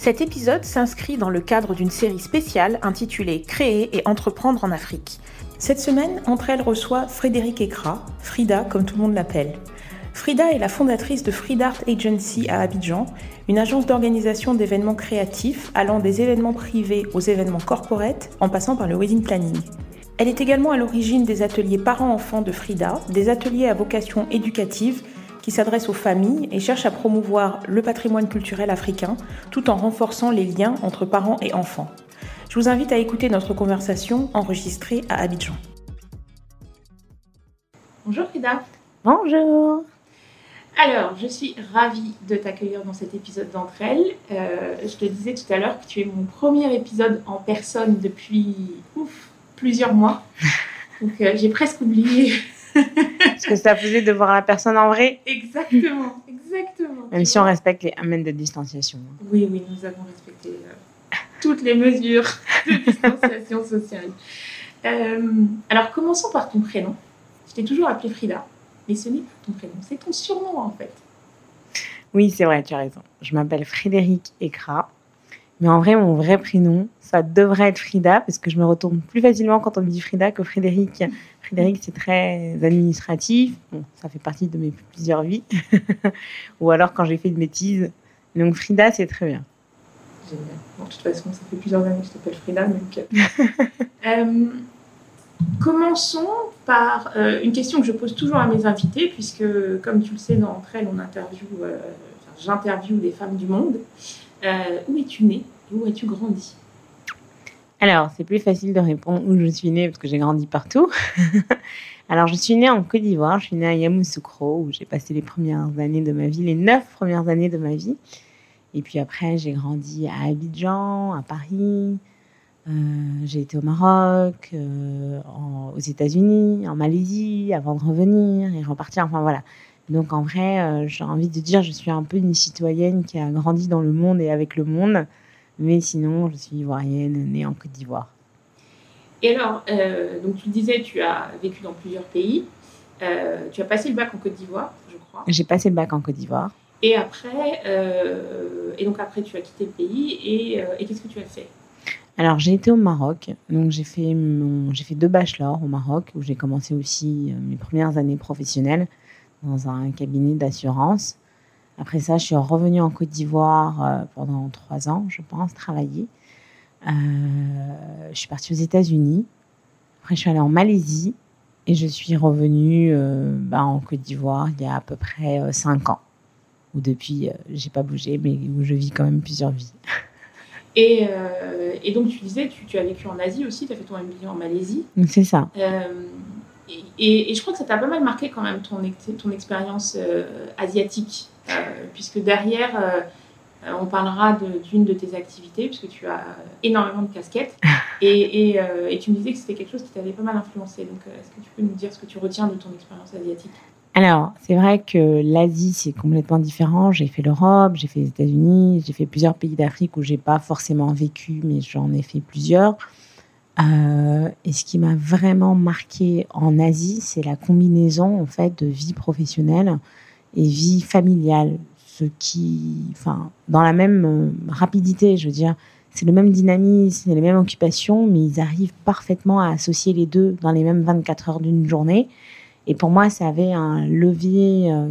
Cet épisode s'inscrit dans le cadre d'une série spéciale intitulée Créer et entreprendre en Afrique. Cette semaine, entre elles reçoit Frédéric Ekra, Frida comme tout le monde l'appelle. Frida est la fondatrice de Frida Art Agency à Abidjan, une agence d'organisation d'événements créatifs allant des événements privés aux événements corporate en passant par le wedding planning. Elle est également à l'origine des ateliers parents-enfants de Frida, des ateliers à vocation éducative qui s'adressent aux familles et cherchent à promouvoir le patrimoine culturel africain tout en renforçant les liens entre parents et enfants. Je vous invite à écouter notre conversation enregistrée à Abidjan. Bonjour Frida. Bonjour. Alors, je suis ravie de t'accueillir dans cet épisode d'entre elles. Euh, je te disais tout à l'heure que tu es mon premier épisode en personne depuis ouf, plusieurs mois. Donc euh, j'ai presque oublié. Parce que ça faisait de voir la personne en vrai. Exactement, exactement. Même si on respecte les amènes de distanciation. Oui, oui, nous avons respecté euh, toutes les mesures de distanciation sociale. Euh, alors commençons par ton prénom. Je t'ai toujours appelé Frida, mais ce n'est pas ton prénom, c'est ton surnom en fait. Oui, c'est vrai, tu as raison. Je m'appelle Frédéric Ekra. Mais en vrai, mon vrai prénom, ça devrait être Frida, parce que je me retourne plus facilement quand on me dit Frida que Frédéric. Frédéric, c'est très administratif. Bon, ça fait partie de mes plusieurs vies. Ou alors quand j'ai fait une bêtise. Donc Frida, c'est très bien. Génial. de toute façon, ça fait plusieurs années que je t'appelle Frida. Donc... euh, commençons par euh, une question que je pose toujours à mes invités, puisque, comme tu le sais, dans Entre elles, on interview, euh, enfin, j'interviewe des femmes du monde. Euh, où es-tu et où as-tu grandi? Alors, c'est plus facile de répondre où je suis née parce que j'ai grandi partout. Alors, je suis née en Côte d'Ivoire, je suis née à Yamoussoukro où j'ai passé les premières années de ma vie, les neuf premières années de ma vie. Et puis après, j'ai grandi à Abidjan, à Paris. Euh, j'ai été au Maroc, euh, aux États-Unis, en Malaisie, avant de revenir et repartir. Enfin voilà, donc en vrai, euh, j'ai envie de dire, je suis un peu une citoyenne qui a grandi dans le monde et avec le monde. Mais sinon, je suis ivoirienne, née en Côte d'Ivoire. Et alors, euh, donc tu disais, tu as vécu dans plusieurs pays. Euh, tu as passé le bac en Côte d'Ivoire, je crois. J'ai passé le bac en Côte d'Ivoire. Et après, et donc après, tu as quitté le pays. Et, et qu'est-ce que tu as fait? Alors j'ai été au Maroc, donc j'ai fait mon, j'ai fait deux bachelors au Maroc où j'ai commencé aussi mes premières années professionnelles dans un cabinet d'assurance. Après ça, je suis revenue en Côte d'Ivoire euh, pendant trois ans, je pense, travailler. Euh, je suis partie aux États-Unis. Après, je suis allée en Malaisie et je suis revenue euh, bah, en Côte d'Ivoire il y a à peu près cinq ans. Où depuis, j'ai pas bougé, mais où je vis quand même plusieurs vies. Et, et donc, tu disais, tu, tu, as vécu en Asie aussi, tu as fait ton MBA en Malaisie. C'est ça. Et, je crois que ça t'a pas mal marqué quand même ton, ton expérience euh, asiatique, euh, puisque derrière, euh, on parlera d'une de, tes activités, puisque tu as énormément de casquettes, et, et tu me disais que c'était quelque chose qui t'avait pas mal influencé. Donc, est-ce que tu peux nous dire ce que tu retiens de ton expérience asiatique? Alors, c'est vrai que l'Asie, c'est complètement différent. J'ai fait l'Europe, j'ai fait les États-Unis, j'ai fait plusieurs pays d'Afrique où j'ai pas forcément vécu, mais j'en ai fait plusieurs. Euh, et ce qui m'a vraiment marqué en Asie, c'est la combinaison en fait de vie professionnelle et vie familiale. Ce qui, enfin, dans la même euh, rapidité, je veux dire, c'est le même dynamisme, c'est les mêmes occupations, mais ils arrivent parfaitement à associer les deux dans les mêmes 24 heures d'une journée. Et pour moi, ça avait un levier euh,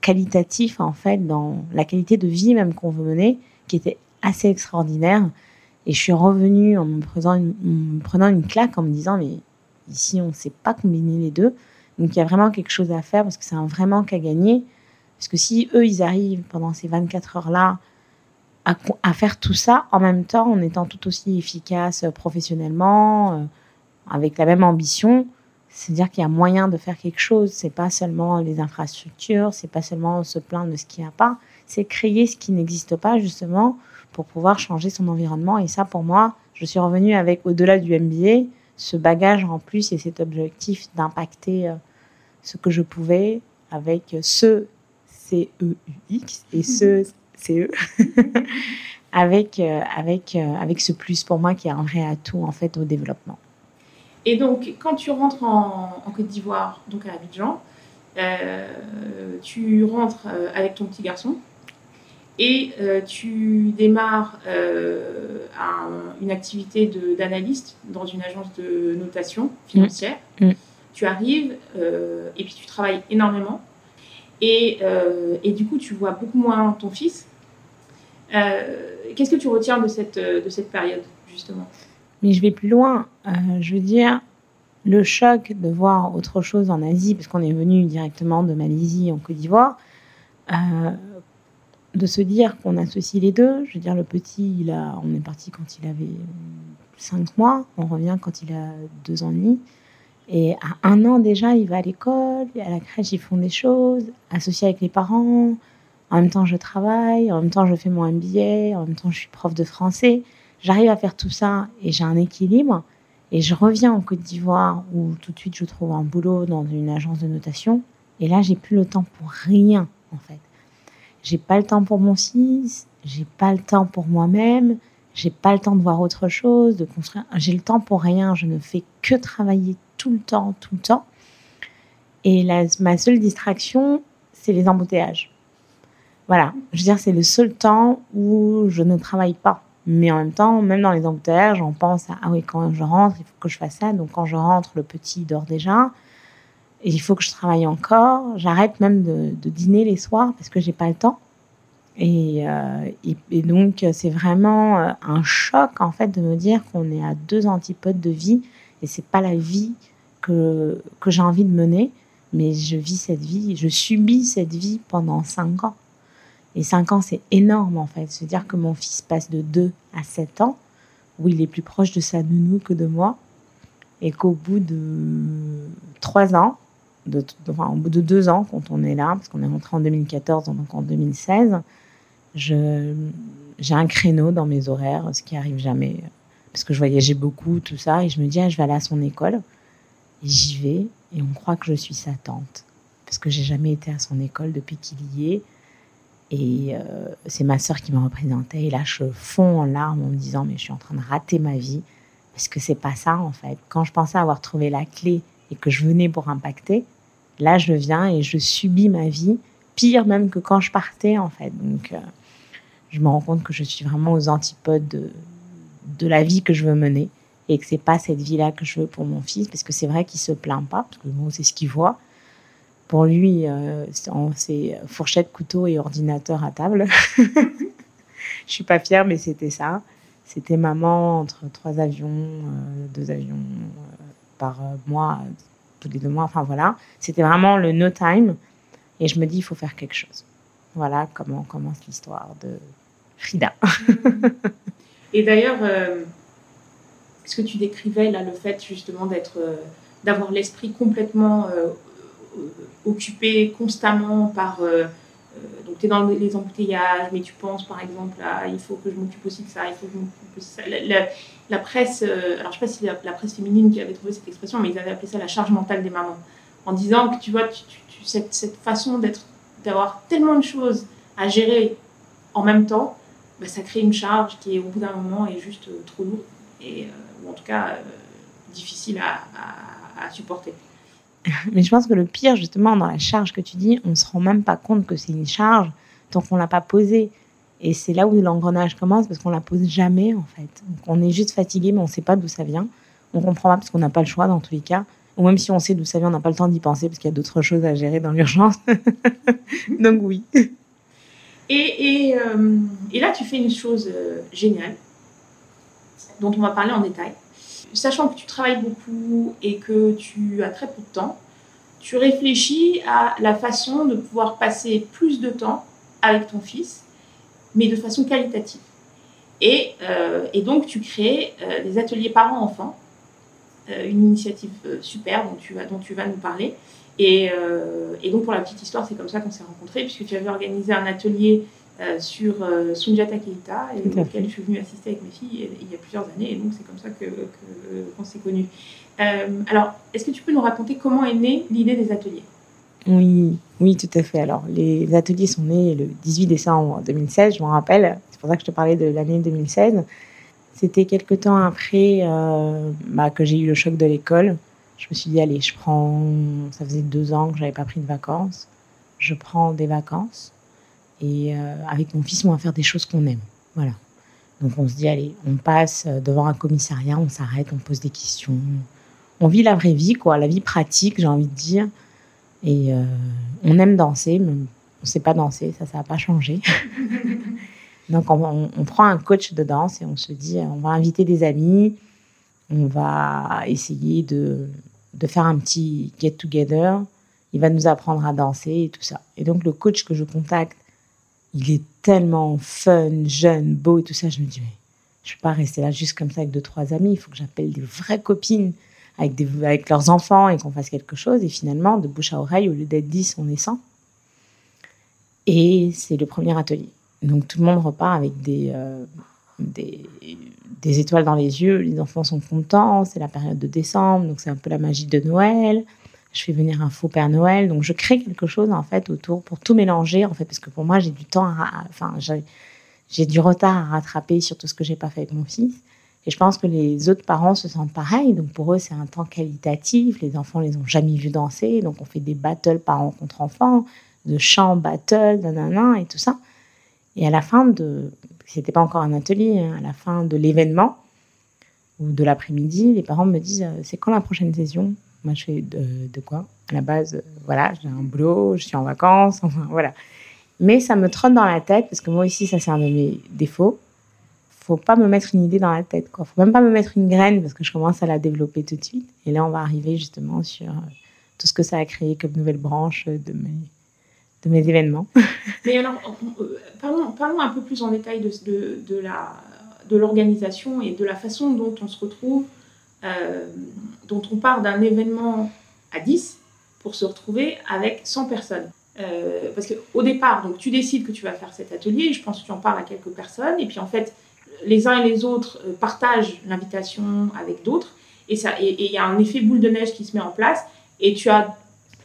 qualitatif en fait dans la qualité de vie même qu'on veut mener, qui était assez extraordinaire. Et je suis revenue en me, prenant une, claque en me disant, mais ici, on ne sait pas combiner les deux. Donc il y a vraiment quelque chose à faire parce que c'est un vrai manque gagner. Parce que si eux, ils arrivent pendant ces 24 heures-là à, faire tout ça en même temps, en étant tout aussi efficace professionnellement, euh, avec la même ambition, c'est-à-dire qu'il y a moyen de faire quelque chose. C'est pas seulement les infrastructures, c'est pas seulement se plaindre de ce qu'il n'y a pas, c'est créer ce qui n'existe pas justement pour pouvoir changer son environnement. Et ça, pour moi, je suis revenue avec, au-delà du MBA, ce bagage en plus et cet objectif d'impacter euh, ce que je pouvais avec ce C-E-U-X et ce C-E, avec, euh, avec, euh, avec ce plus pour moi qui est un vrai atout en fait au développement. Et donc, quand tu rentres en, Côte d'Ivoire, donc à Abidjan, tu rentres avec ton petit garçon? Et tu démarres une activité d'analyste dans une agence de notation financière. Mm. Mm. Tu arrives euh, et puis tu travailles énormément. Et, euh, et, du coup, tu vois beaucoup moins ton fils. Euh, qu'est-ce que tu retiens de cette, de cette période, justement? Mais je vais plus loin. je veux dire, le choc de voir autre chose en Asie, parce qu'on est venu directement de Malaisie en Côte d'Ivoire, de se dire qu'on associe les deux. Je veux dire, le petit, il a, on est parti quand il avait cinq mois, on revient quand il a deux ans et demi. Et à un an déjà, il va à l'école, à la crèche, ils font des choses, associés avec les parents. En même temps, je travaille, en même temps, je fais mon MBA, en même temps, je suis prof de français. J'arrive à faire tout ça et j'ai un équilibre. Et je reviens en Côte d'Ivoire où tout de suite je trouve un boulot dans une agence de notation. Et là, j'ai plus le temps pour rien, en fait. J'ai pas le temps pour mon fils, j'ai pas le temps pour moi-même, j'ai pas le temps de voir autre chose, de construire. J'ai le temps pour rien, je ne fais que travailler tout le temps, tout le temps. Et ma seule distraction, c'est les embouteillages. Voilà, je veux dire, c'est le seul temps où je ne travaille pas. Mais en même temps, même dans les embouteillages, on pense à ah oui, quand je rentre, il faut que je fasse ça. Donc quand je rentre, le petit dort déjà. Et il faut que je travaille encore. J'arrête même de, dîner les soirs parce que j'ai pas le temps. Et, euh, donc, c'est vraiment euh, un choc, en fait, de me dire qu'on est à deux antipodes de vie et c'est pas la vie que, que j'ai envie de mener, mais je vis cette vie, je subis cette vie pendant cinq ans. Et cinq ans, c'est énorme en fait. Se dire que mon fils passe de 2 à 7 ans, où il est plus proche de sa nounou que de moi, et qu'au bout de trois ans, de, enfin, au bout de deux ans, quand on est là, parce qu'on est rentré en 2014, donc en 2016, j'ai un créneau dans mes horaires, ce qui arrive jamais, parce que je voyageais beaucoup, tout ça, et je me dis, ah, je vais aller à son école j'y vais et on croit que je suis sa tante. Parce que j'ai jamais été à son école depuis qu'il y est. Et euh, c'est ma sœur qui me représentait. Et là, je fonds en larmes en me disant, mais je suis en train de rater ma vie. Parce que c'est pas ça, en fait. Quand je pensais avoir trouvé la clé et que je venais pour impacter, là, je viens et je subis ma vie. Pire même que quand je partais, en fait. Donc, euh, je me rends compte que je suis vraiment aux antipodes de, la vie que je veux mener et que c'est pas cette vie-là que je veux pour mon fils, parce que c'est vrai qu'il se plaint pas, parce que bon, c'est ce qu'il voit. Pour lui, euh, c'est fourchette, couteau et ordinateur à table. je suis pas fière, mais c'était ça. C'était maman entre trois avions, euh, deux avions par mois, tous les deux mois. Enfin voilà, c'était vraiment le no time. Et je me dis, il faut faire quelque chose. Voilà comment commence l'histoire de Frida. et d'ailleurs, ce que tu décrivais là, le fait justement d'être, euh, d'avoir l'esprit complètement euh, euh, occupé constamment par donc tu es dans les embouteillages, mais tu penses par exemple à il faut que je m'occupe aussi de ça, il faut que je m'occupe aussi de ça. La, presse, alors je ne sais pas si la, la, presse féminine qui avait trouvé cette expression, mais ils avaient appelé ça la charge mentale des mamans. En disant que tu vois, cette, façon d'avoir tellement de choses à gérer en même temps, bah, ça crée une charge qui au bout d'un moment est juste trop lourde. Et, ou en tout cas euh, difficile à, supporter. Mais je pense que le pire, justement, dans la charge que tu dis, on ne se rend même pas compte que c'est une charge tant qu'on ne l'a pas posée. Et c'est là où l'engrenage commence parce qu'on ne la pose jamais, en fait. on est juste fatigué, mais on ne sait pas d'où ça vient. On ne comprend pas parce qu'on n'a pas le choix dans tous les cas. Ou même si on sait d'où ça vient, on n'a pas le temps d'y penser parce qu'il y a d'autres choses à gérer dans l'urgence. Donc oui. Et, et, euh, et, là, tu fais une chose euh, géniale dont on va parler en détail. Sachant que tu travailles beaucoup et que tu as très peu de temps, tu réfléchis à la façon de pouvoir passer plus de temps avec ton fils, mais de façon qualitative. Et, euh, donc, tu crées euh, des ateliers parents-enfants, euh, une initiative super dont tu, vas, dont tu vas nous parler. Et, et, donc, pour la petite histoire, c'est comme ça qu'on s'est rencontrés, puisque tu avais organisé un atelier sur Sunjata Keita, et auquel je suis venue assister avec mes filles il y a plusieurs années, et donc c'est comme ça qu'on que, qu'on s'est connus. alors, est-ce que tu peux nous raconter comment est née l'idée des ateliers? Oui, oui, tout à fait. Alors, les ateliers sont nés le 18 décembre 2016, je m'en rappelle. C'est pour ça que je te parlais de l'année 2016. C'était quelque temps après euh, bah, que j'ai eu le choc de l'école. Je me suis dit, allez, je prends. Ça faisait deux ans que j'avais pas pris de vacances. Je prends des vacances. Et euh, avec mon fils, on va faire des choses qu'on aime. Voilà. Donc, on se dit, allez, on passe devant un commissariat, on s'arrête, on pose des questions. On vit la vraie vie, quoi, la vie pratique, j'ai envie de dire. Et euh, on aime danser, mais on ne sait pas danser, ça, ça n'a pas changé. Donc, on, prend un coach de danse et on se dit, on va inviter des amis, on va essayer de faire un petit get-together. Il va nous apprendre à danser et tout ça. Et donc, le coach que je contacte, il est tellement fun, jeune, beau et tout ça. Je me dis, mais je ne peux pas rester là juste comme ça avec deux, trois amis. Il faut que j'appelle des vraies copines avec, des, avec leurs enfants et qu'on fasse quelque chose. Et finalement, de bouche à oreille, au lieu d'être 10, on est 100. Et c'est le premier atelier. Donc tout le monde repart avec des, euh, des, des, étoiles dans les yeux. Les enfants sont contents. C'est la période de décembre, donc c'est un peu la magie de Noël. Je fais venir un faux Père Noël. Donc je crée quelque chose en fait autour pour tout mélanger en fait parce que pour moi j'ai du temps, à, enfin j'ai du retard à rattraper sur tout ce que j'ai pas fait avec mon fils. Et je pense que les autres parents se sentent pareil. Donc pour eux, c'est un temps qualitatif. Les enfants les ont jamais vus danser. Donc on fait des battles parents contre enfants, de chants battle, nanana, et tout ça. Et à la fin de, c'était pas encore un atelier, hein, à la fin de l'événement ou de l'après-midi, les parents me disent euh, c'est quand la prochaine session? Moi je fais de, quoi? À la base, voilà, j'ai un boulot, je suis en vacances, enfin voilà. Mais ça me trotte dans la tête parce que moi aussi, ça c'est un de mes défauts faut pas me mettre une idée dans la tête. Quoi. faut même pas me mettre une graine parce que je commence à la développer tout de suite. Et là, on va arriver justement sur euh, tout ce que ça a créé comme nouvelle branche de mes, événements. Mais alors, euh, parlons, parlons, un peu plus en détail de, de la de l'organisation et de la façon dont on se retrouve, euh, dont on part d'un événement à 10 pour se retrouver avec 100 personnes. Euh, parce qu'au départ, donc, tu décides que tu vas faire cet atelier, je pense que tu en parles à quelques personnes, et puis en fait, les uns et les autres euh, partagent l'invitation avec d'autres et ça et il y a un effet boule de neige qui se met en place et tu as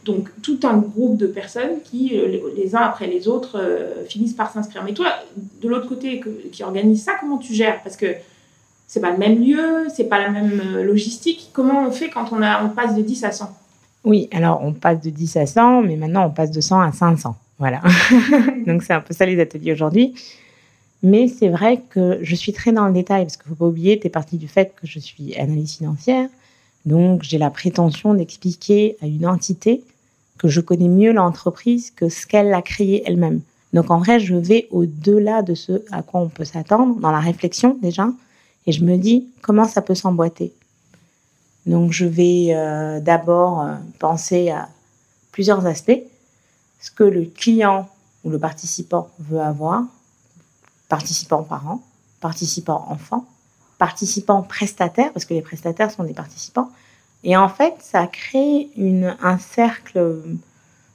donc tout un groupe de personnes qui euh, les uns après les autres finissent par s'inscrire. Mais toi, de l'autre côté qui organise ça, comment tu gères? Parce que c'est pas le même lieu, c'est pas la même logistique. Comment on fait quand on, a, on passe de 10 à 100 Oui, alors on passe de 10 à 100, mais maintenant on passe de 100 à 500. Voilà. donc c'est un peu ça les ateliers aujourd'hui. Mais c'est vrai que je suis très dans le détail, parce qu'il ne faut pas oublier, tu es partie du fait que je suis analyste financière. Donc, j'ai la prétention d'expliquer à une entité que je connais mieux l'entreprise que ce qu'elle a créé elle-même. Donc, en vrai, je vais au-delà de ce à quoi on peut s'attendre, dans la réflexion déjà, et je me dis comment ça peut s'emboîter? Donc, je vais euh, d'abord euh, penser à plusieurs aspects. Ce que le client ou le participant veut avoir, participants parents, participants enfants, participants prestataires, parce que les prestataires sont des participants. Et en fait, ça crée un cercle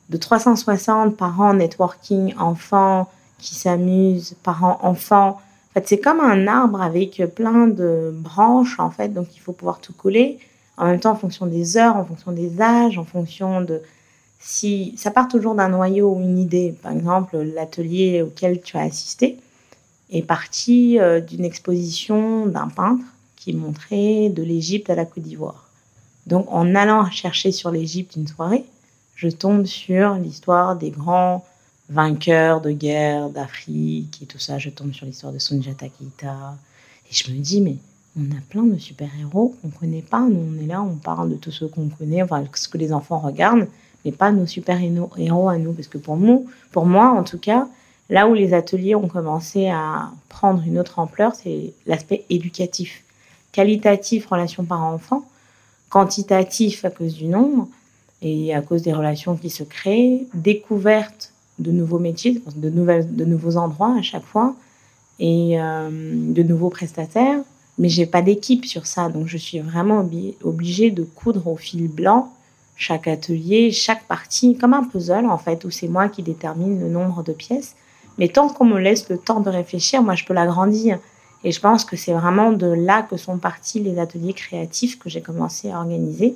de 360 parents, networking, enfants qui s'amusent, parents, enfants. Fait, c'est comme un arbre avec plein de branches, en fait, donc il faut pouvoir tout coller. En même temps, en fonction des heures, en fonction des âges, en fonction de si ça part toujours d'un noyau ou une idée. Par exemple, l'atelier auquel tu as assisté, est parti euh, d'une exposition d'un peintre qui montrait de l'Égypte à la Côte d'Ivoire. Donc en allant chercher sur l'Égypte une soirée, je tombe sur l'histoire des grands vainqueurs de guerre d'Afrique et tout ça. Je tombe sur l'histoire de Sunjata Keita. Et je me dis, mais on a plein de super-héros qu'on ne connaît pas. Nous, on est là, on parle de tout ce qu'on connaît, enfin, ce que les enfants regardent, mais pas nos super-héros à nous. Parce que pour nous, pour moi, en tout cas, Là où les ateliers ont commencé à prendre une autre ampleur, c'est l'aspect éducatif. Qualitatif, relation parent-enfant, quantitatif à cause du nombre et à cause des relations qui se créent, découverte de nouveaux métiers, de, nouvelles, de nouveaux endroits à chaque fois et euh, de nouveaux prestataires. Mais j'ai pas d'équipe sur ça, donc je suis vraiment obligée de coudre au fil blanc chaque atelier, chaque partie, comme un puzzle en fait, où c'est moi qui détermine le nombre de pièces Mais tant qu'on me laisse le temps de réfléchir, moi, je peux l'agrandir. Et je pense que c'est vraiment de là que sont partis les ateliers créatifs que j'ai commencé à organiser.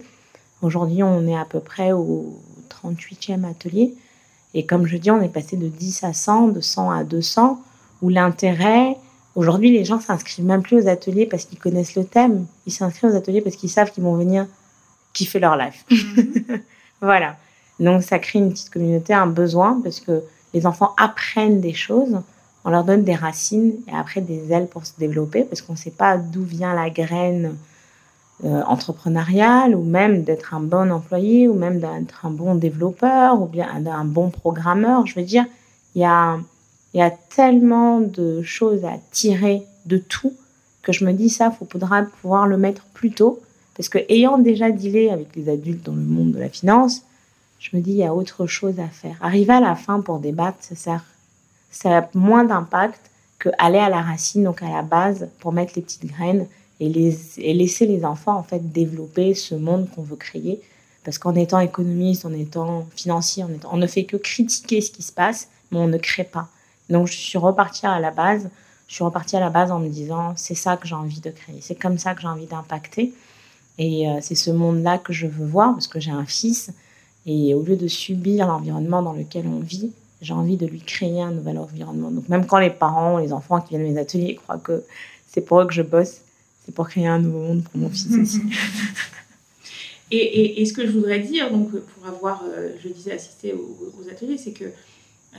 Aujourd'hui, on est à peu près au 38e atelier. Et comme je dis, on est passé de 10 à 100, de 100 à 200, où l'intérêt, aujourd'hui, les gens s'inscrivent même plus aux ateliers parce qu'ils connaissent le thème. Ils s'inscrivent aux ateliers parce qu'ils savent qu'ils vont venir kiffer leur life. Mhm. voilà. Donc, ça crée une petite communauté, un besoin, parce que les enfants apprennent des choses, on leur donne des racines et après des ailes pour se développer, parce qu'on ne sait pas d'où vient la graine euh, entrepreneuriale, ou même d'être un bon employé, ou même d'être un bon développeur, ou bien un bon programmeur. Je veux dire, il y a, y a tellement de choses à tirer de tout que je me dis ça, il faudra pouvoir le mettre plus tôt. Parce que ayant déjà dealé avec les adultes dans le monde de la finance, je me dis, il y a autre chose à faire. Arriver à la fin pour débattre, ça sert, ça a moins d'impact que aller à la racine, donc à la base, pour mettre les petites graines et, laisser les enfants en fait développer ce monde qu'on veut créer. Parce qu'en étant économiste, en étant financier, on ne fait que critiquer ce qui se passe, mais on ne crée pas. Donc je suis repartie à la base. Je suis repartie à la base en me disant, c'est ça que j'ai envie de créer, c'est comme ça que j'ai envie d'impacter. Et euh, c'est ce monde-là que je veux voir parce que j'ai un fils et au lieu de subir l'environnement dans lequel on vit, j'ai envie de lui créer un nouvel environnement. Donc même quand les parents, les enfants qui viennent à mes ateliers croient que c'est pour eux que je bosse, c'est pour créer un nouveau monde pour mon fils aussi. et, et, ce que je voudrais dire, donc pour avoir, euh, je disais, assisté aux, ateliers, c'est que euh,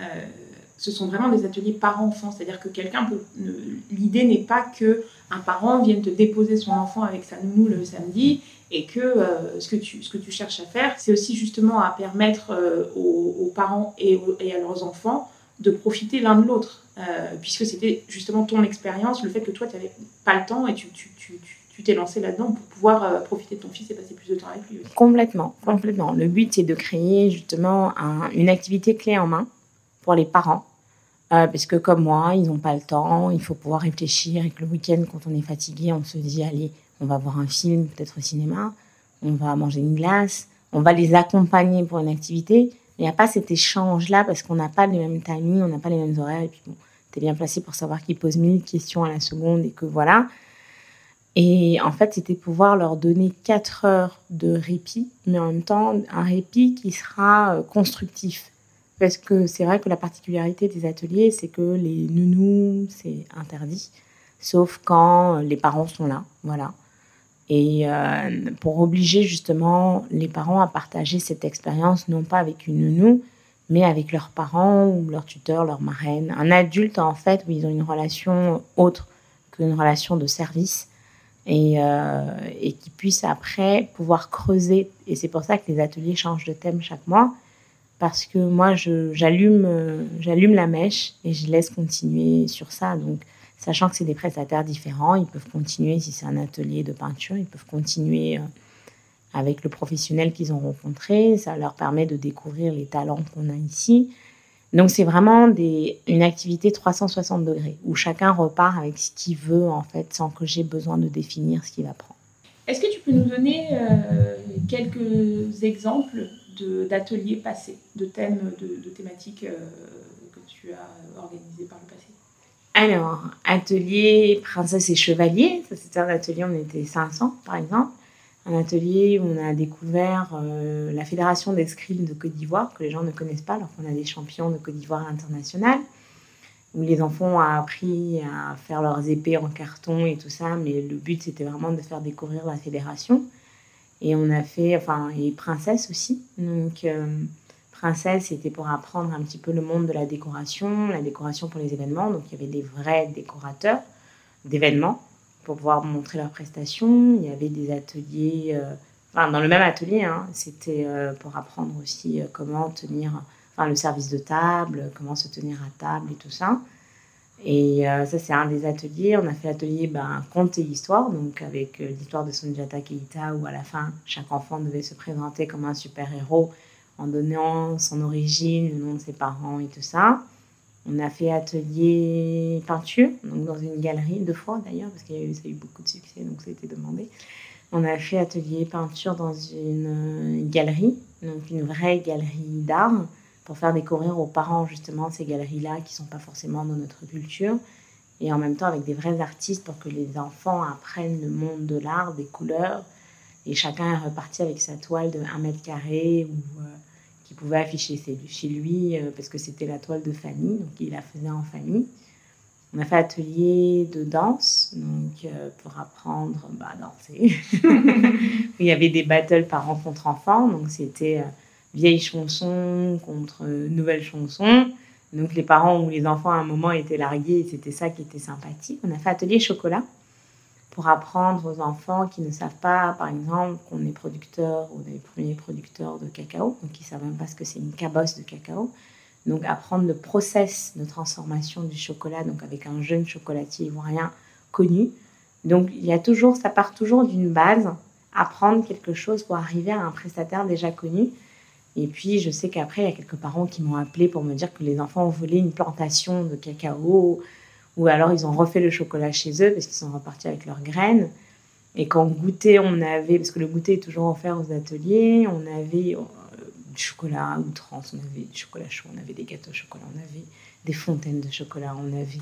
ce sont vraiment des ateliers parents-enfants. C'est-à-dire que quelqu'un peut. L'idée n'est pas que un parent vienne te déposer son enfant avec sa nounou le samedi et que euh, ce, que tu, ce que tu cherches à faire, c'est aussi justement à permettre euh, aux, parents et, et, à leurs enfants de profiter l'un de l'autre. Euh, puisque c'était justement ton expérience, le fait que toi, tu n'avais pas le temps et tu, tu, tu, tu t'es lancé là-dedans pour pouvoir profiter de ton fils et passer plus de temps avec lui. Complètement, complètement. Le but, c'est de créer justement une activité clé en main pour les parents. parce que comme moi, ils n'ont pas le temps, il faut pouvoir réfléchir et que le week-end, quand on est fatigué, on se dit, allez, on va voir un film, peut-être au cinéma, on va manger une glace, on va les accompagner pour une activité. Il n'y a pas cet échange-là parce qu'on n'a pas les mêmes timings, on n'a pas les mêmes horaires. Et puis bon, tu es bien placé pour savoir qu'ils posent mille questions à la seconde et que voilà. Et en fait, c'était pouvoir leur donner quatre heures de répit, mais en même temps, un répit qui sera euh, constructif. Parce que c'est vrai que la particularité des ateliers, c'est que les nounous, c'est interdit, sauf quand les parents sont là. Voilà et euh, pour obliger justement les parents à partager cette expérience, non pas avec une nounou, mais avec leurs parents ou leurs tuteurs, leur marraine. Un adulte, en fait, où ils ont une relation autre qu'une relation de service et, euh, qui puissent après pouvoir creuser. Et c'est pour ça que les ateliers changent de thème chaque mois, parce que moi, j'allume j'allume la mèche et je laisse continuer sur ça. Donc, sachant que c'est des prestataires différents, ils peuvent continuer, si c'est un atelier de peinture, ils peuvent continuer euh, avec le professionnel qu'ils ont rencontré, ça leur permet de découvrir les talents qu'on a ici. Donc c'est vraiment des, une activité 360 degrés, où chacun repart avec ce qu'il veut, en fait, sans que j'ai besoin de définir ce qu'il va prendre. Est-ce que tu peux nous donner euh, quelques exemples d'ateliers passés, de thèmes, de, thématiques euh, que tu as organisés par le passé? Alors, atelier princesse et chevalier, ça c'était un atelier, on était 500 par exemple. Un atelier où on a découvert euh, la Fédération d'escrime de Côte d'Ivoire, que les gens ne connaissent pas, alors qu'on a des champions de Côte d'Ivoire international, où les enfants ont appris à faire leurs épées en carton et tout ça, mais le but c'était vraiment de faire découvrir la fédération. Et on a fait, enfin, et princesse aussi. Donc, euh, Princesse, c'était pour apprendre un petit peu le monde de la décoration, la décoration pour les événements. Donc, il y avait des vrais décorateurs d'événements pour pouvoir montrer leurs prestations. Il y avait des ateliers, euh, enfin, dans le même atelier, hein, c'était euh, pour apprendre aussi euh, comment tenir, enfin, le service de table, comment se tenir à table et tout ça. Et ça, c'est un des ateliers. On a fait l'atelier ben, conte et histoire, donc avec l'histoire de Sunjata Keita, où à la fin, chaque enfant devait se présenter comme un super-héros en donnant son origine, le nom de ses parents et tout ça. On a fait atelier peinture, donc dans une galerie, deux fois d'ailleurs, parce eu, ça a eu beaucoup de succès, donc ça a été demandé. On a fait atelier peinture dans une galerie, donc une vraie galerie d'art, pour faire découvrir aux parents justement ces galeries-là qui sont pas forcément dans notre culture et en même temps avec des vrais artistes pour que les enfants apprennent le monde de l'art, des couleurs et chacun est reparti avec sa toile de 1 mètre carré ou euh, qui pouvait afficher chez lui euh, parce que c'était la toile de famille, donc il la faisait en famille. On a fait atelier de danse, donc euh, pour apprendre bah, à danser. il y avait des battles par rencontre enfant, donc c'était vieilles chansons contre nouvelles chansons. Donc les parents ou les enfants à un moment étaient largués et c'était ça qui était sympathique. On a fait atelier chocolat pour apprendre aux enfants qui ne savent pas, par exemple, qu'on est producteur ou des premiers producteurs de cacao, donc qui ne savent même pas ce que c'est une cabosse de cacao. Donc apprendre le process de transformation du chocolat, donc avec un jeune chocolatier ivoirien connu. Donc il y a toujours, ça part toujours d'une base, apprendre quelque chose pour arriver à un prestataire déjà connu. Et puis je sais qu'après, il y a quelques parents qui m'ont appelé pour me dire que les enfants ont volé une plantation de cacao ou alors ils ont refait le chocolat chez eux parce qu'ils sont repartis avec leurs graines. Et quand goûter, on avait, parce que le goûter est toujours offert aux ateliers, on avait euh, du chocolat à outrance, on avait du chocolat chaud, on avait des gâteaux au chocolat, on avait des fontaines de chocolat, on avait...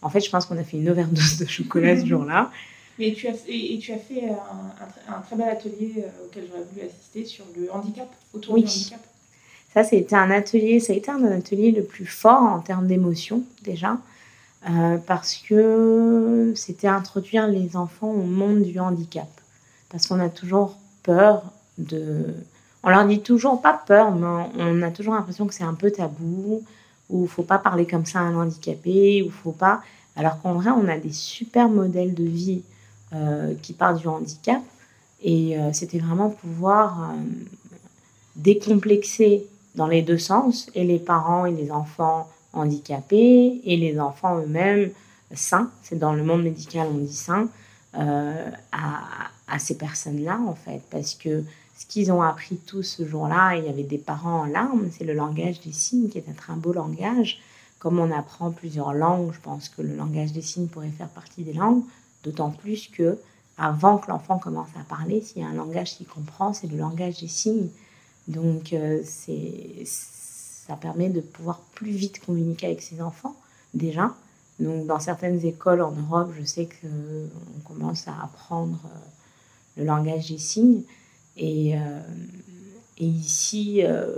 En fait, je pense qu'on a fait une overdose de chocolat ce jour-là. Mais tu as, et, tu as fait un, un, très bel atelier euh, auquel j'aurais voulu assister sur le handicap, autour du handicap. Ça, c'était un atelier, ça a été un atelier le plus fort en termes d'émotion, déjà. Euh, parce que c'était introduire les enfants au monde du handicap. Parce qu'on a toujours peur de... On leur dit toujours pas peur, mais on a toujours l'impression que c'est un peu tabou, ou faut pas parler comme ça à un handicapé, ou faut pas... Alors qu'en vrai, on a des super modèles de vie euh, qui partent du handicap. Et euh, c'était vraiment pouvoir décomplexer dans les deux sens, et les parents et les enfants handicapés et les enfants eux-mêmes sains, c'est dans le monde médical on dit sains, euh, à, à, ces personnes-là en fait. Parce que ce qu'ils ont appris tous ce jour-là, il y avait des parents en larmes, c'est le langage des signes qui est un très beau langage. Comme on apprend plusieurs langues, je pense que le langage des signes pourrait faire partie des langues, d'autant plus que avant que l'enfant commence à parler, s'il y a un langage qu'il comprend, c'est le langage des signes. Donc euh, c'est ça permet de pouvoir plus vite communiquer avec ses enfants, déjà. Donc, dans certaines écoles en Europe, je sais qu'on commence à apprendre euh, le langage des signes. Et, euh, ici, euh,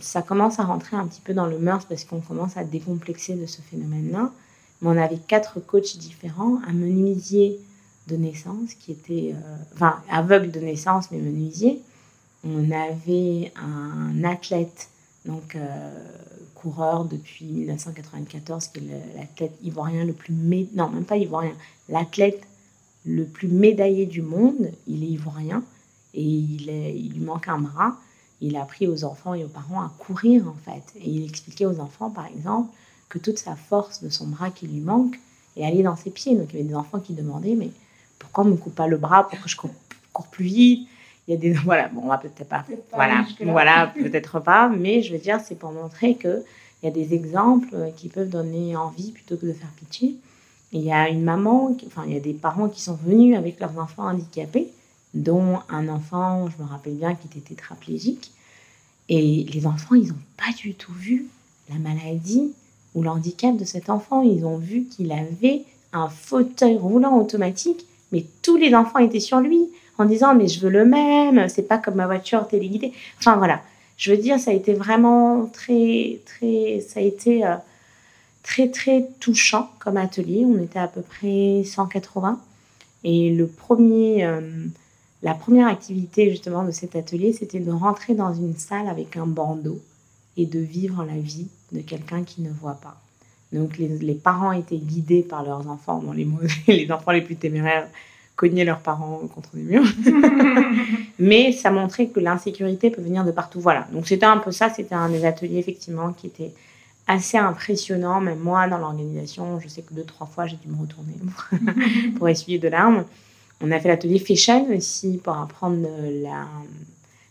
ça commence à rentrer un petit peu dans le mœurs parce qu'on commence à décomplexer de ce phénomène-là. Mais on avait quatre coachs différents, un menuisier de naissance qui était, enfin, aveugle de naissance, mais menuisier. On avait un athlète donc euh, coureur depuis 1994, qui est l'athlète ivoirien le plus... Non, même pas ivoirien, l'athlète le plus médaillé du monde, il est ivoirien, et il lui manque un bras. Il a appris aux enfants et aux parents à courir, en fait. Et il expliquait aux enfants, par exemple, que toute sa force de son bras qui lui manque est allée dans ses pieds. Donc il y avait des enfants qui demandaient, mais pourquoi on ne me coupe pas le bras pour que je cours plus vite? Il y a des voilà bon on va peut-être pas, voilà voilà peut-être pas mais je veux dire c'est pour montrer que il y a des exemples qui peuvent donner envie plutôt que de faire pitié. Il y a une maman enfin il y a des parents qui sont venus avec leurs enfants handicapés dont un enfant je me rappelle bien qui était tétraplégique et les enfants ils n'ont pas du tout vu la maladie ou l'handicap de cet enfant. Ils ont vu qu'il avait un fauteuil roulant automatique mais tous les enfants étaient sur lui en disant mais je veux le même, c'est pas comme ma voiture téléguidée. Enfin voilà, je veux dire ça a été vraiment très très ça a été euh, très très touchant comme atelier. On était à peu près 180 et le premier euh, la première activité justement de cet atelier, c'était de rentrer dans une salle avec un bandeau et de vivre la vie de quelqu'un qui ne voit pas. Donc les, les, parents étaient guidés par leurs enfants, bon, les, les enfants les plus téméraires cogner leurs parents contre des murs. Mais ça montrait que l'insécurité peut venir de partout. Voilà. Donc c'était un peu ça. C'était un des ateliers effectivement qui était assez impressionnant. Même moi, dans l'organisation, je sais que deux, trois fois, j'ai dû me retourner pour essuyer de larmes. On a fait l'atelier fashion aussi pour apprendre la,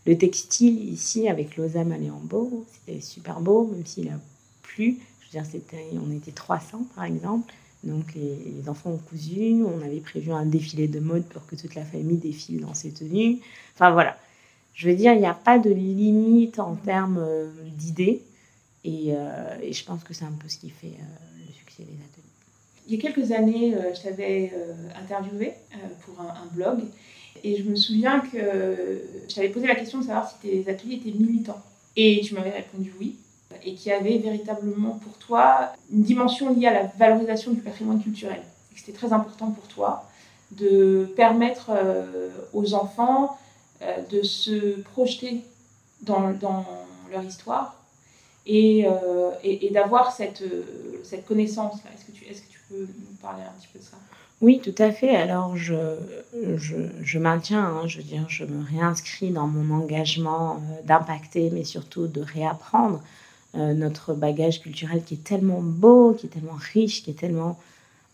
le textile ici avec Losa Maléambo. C'était super beau, même s'il a plu. Je veux dire, c'était, on était 300 par exemple. Donc les, enfants ont cousu, on avait prévu un défilé de mode pour que toute la famille défile dans ces tenues. Enfin voilà, je veux dire, il n'y a pas de limite en termes euh, d'idées. Et, et, je pense que c'est un peu ce qui fait le succès des ateliers. Il y a quelques années, je t'avais interviewé pour un, blog et je me souviens que je t'avais posé la question de savoir si tes ateliers étaient militants. Et tu m'avais répondu oui et qui avait véritablement pour toi une dimension liée à la valorisation du patrimoine culturel. C'était très important pour toi de permettre euh, aux enfants euh, de se projeter dans, leur histoire et, euh, d'avoir cette, cette connaissance-là. Est-ce que, tu, est-ce que tu peux nous parler un petit peu de ça? Oui, tout à fait. Alors, je, je, je maintiens, hein, je veux dire, je me réinscris dans mon engagement d'impacter, mais surtout de réapprendre. Euh, notre bagage culturel qui est tellement beau, qui est tellement riche, qui est tellement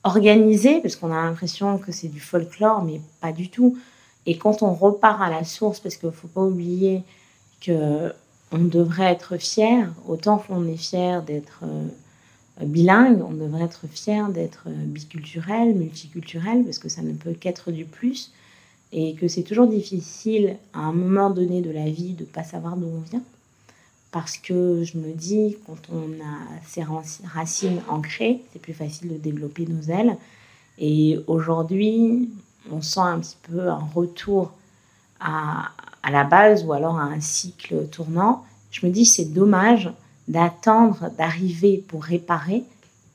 organisé, parce qu'on a l'impression que c'est du folklore, mais pas du tout. Et quand on repart à la source, parce qu'il ne faut pas oublier que on devrait être fier, autant qu'on est fier d'être euh, bilingue, on devrait être fier d'être biculturel, multiculturel, parce que ça ne peut qu'être du plus, et que c'est toujours difficile à un moment donné de la vie de ne pas savoir d'où on vient parce que je me dis, quand on a ses racines ancrées, c'est plus facile de développer nos ailes. Et aujourd'hui, on sent un petit peu un retour à, la base ou alors à un cycle tournant. Je me dis, c'est dommage d'attendre d'arriver pour réparer,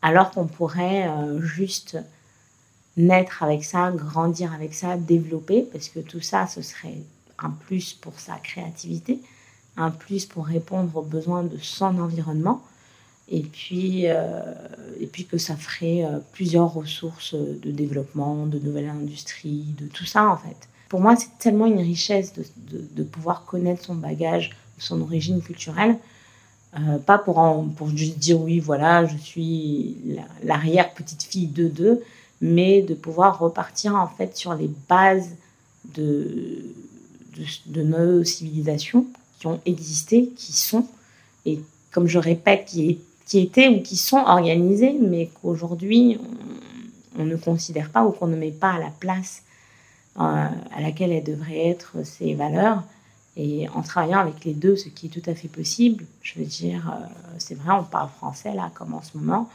alors qu'on pourrait euh, juste naître avec ça, grandir avec ça, développer, parce que tout ça, ce serait un plus pour sa créativité un plus pour répondre aux besoins de son environnement. Et puis, euh, et puis que ça ferait euh, plusieurs ressources de développement, de nouvelles industries, de tout ça en fait. Pour moi, c'est tellement une richesse de, de, pouvoir connaître son bagage, son origine culturelle. Euh, pas pour, en, pour juste dire oui, voilà, je suis l'arrière-petite-fille de deux, mais de pouvoir repartir en fait sur les bases de, de, de nos civilisations qui ont existé, qui sont, et comme je répète, qui, qui étaient ou qui sont organisés, mais qu'aujourd'hui, on, ne considère pas ou qu'on ne met pas à la place euh, à laquelle elles devraient être ces valeurs. Et en travaillant avec les deux, ce qui est tout à fait possible, je veux dire, euh, c'est vrai, on parle français là, comme en ce moment,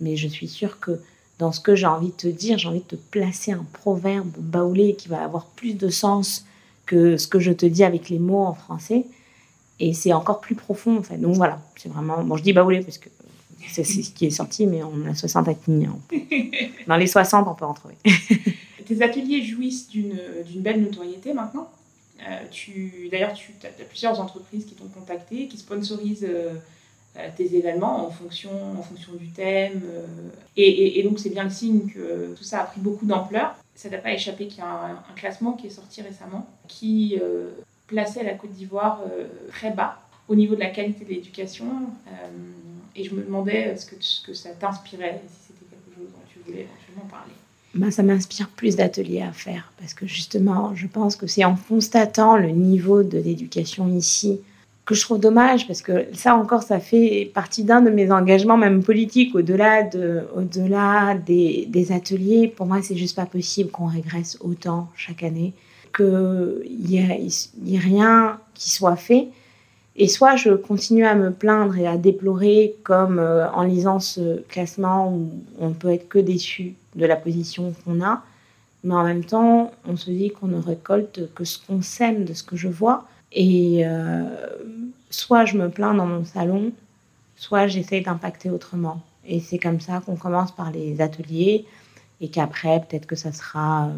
mais je suis sûre que dans ce que j'ai envie de te dire, j'ai envie de te placer un proverbe baoulé qui va avoir plus de sens que ce que je te dis avec les mots en français. Et c'est encore plus profond, en fait. Donc voilà, c'est vraiment. Bon, je dis baoulé parce que c'est ce qui est sorti, mais on a 60 ethnies. Hein. Dans les 60, on peut en trouver. Tes ateliers jouissent d'une belle notoriété maintenant. Euh, tu, D'ailleurs, tu as, plusieurs entreprises qui t'ont contacté, qui sponsorisent euh, euh, tes événements en fonction, en fonction du thème. Et, et, donc, c'est bien le signe que tout ça a pris beaucoup d'ampleur. Ça t'a pas échappé qu'il y a un, un, classement qui est sorti récemment qui plaçait la Côte d'Ivoire euh, très bas au niveau de la qualité de l'éducation. Euh, et je me demandais ce que, ce que ça t'inspirait, si c'était quelque chose dont tu voulais éventuellement parler. Ben, ça m'inspire plus d'ateliers à faire parce que justement, je pense que c'est en constatant le niveau de l'éducation ici que je trouve dommage parce que ça encore, ça fait partie d'un de mes engagements, même politiques, au-delà de, au-delà des, des ateliers. Pour moi, c'est juste pas possible qu'on régresse autant chaque année qu'il n'y ait, rien qui soit fait. Et soit je continue à me plaindre et à déplorer, comme euh, en lisant ce classement où on ne peut être que déçu de la position qu'on a, mais en même temps, on se dit qu'on ne récolte que ce qu'on sème de ce que je vois. Et euh, soit je me plains dans mon salon, soit j'essaye d'impacter autrement. Et c'est comme ça qu'on commence par les ateliers et qu'après, peut-être que ça sera euh,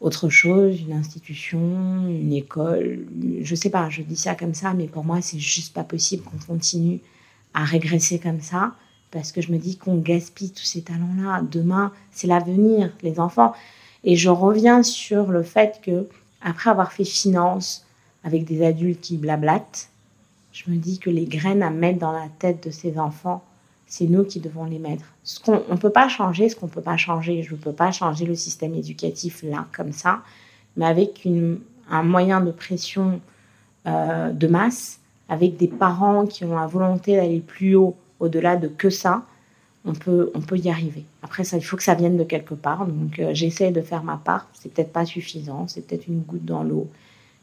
autre chose, une institution, une école. Je sais pas, je dis ça comme ça, mais pour moi, c'est juste pas possible qu'on continue à régresser comme ça parce que je me dis qu'on gaspille tous ces talents-là. Demain, c'est l'avenir, les enfants. Et je reviens sur le fait que, après avoir fait finance avec des adultes qui blablatent, je me dis que les graines à mettre dans la tête de ces enfants, c'est nous qui devons les mettre. Ce qu'on ne peut pas changer, ce qu'on ne peut pas changer, je ne peux pas changer le système éducatif là, comme ça, mais avec une, un moyen de pression euh, de masse, avec des parents qui ont la volonté d'aller plus haut, au-delà de que ça, on peut, on peut y arriver. Après, ça, il faut que ça vienne de quelque part. Donc, euh, j'essaie de faire ma part. C'est peut-être pas suffisant, c'est peut-être une goutte dans l'eau,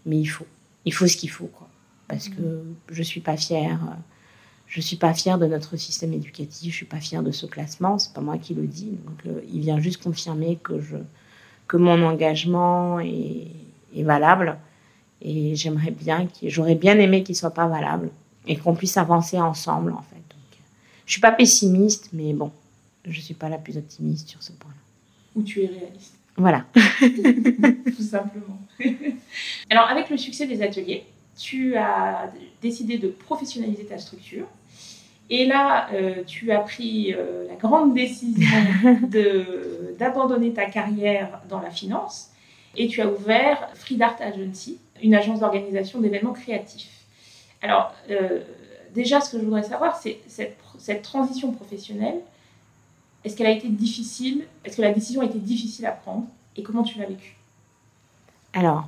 mais il faut. Il faut ce qu'il faut, quoi. Parce que je suis pas fière. Euh, je suis pas fière de notre système éducatif, je suis pas fière de ce classement, c'est pas moi qui le dis. Donc, euh, il vient juste confirmer que je que mon engagement est, est valable. Et j'aimerais bien, j'aurais bien aimé qu'il soit pas valable et qu'on puisse avancer ensemble en fait. Donc, je suis pas pessimiste, mais bon, je suis pas la plus optimiste sur ce point-là. Ou tu es réaliste. Voilà. Tout simplement. Alors, avec le succès des ateliers, tu as décidé de professionnaliser ta structure. Et là, euh, tu as pris euh, la grande décision d'abandonner ta carrière dans la finance et tu as ouvert Free Art Agency, une agence d'organisation d'événements créatifs. Alors, euh, déjà, ce que je voudrais savoir, c'est cette, cette transition professionnelle, est-ce qu'elle a été difficile? Est-ce que la décision a été difficile à prendre? Et comment tu l'as vécue? Alors,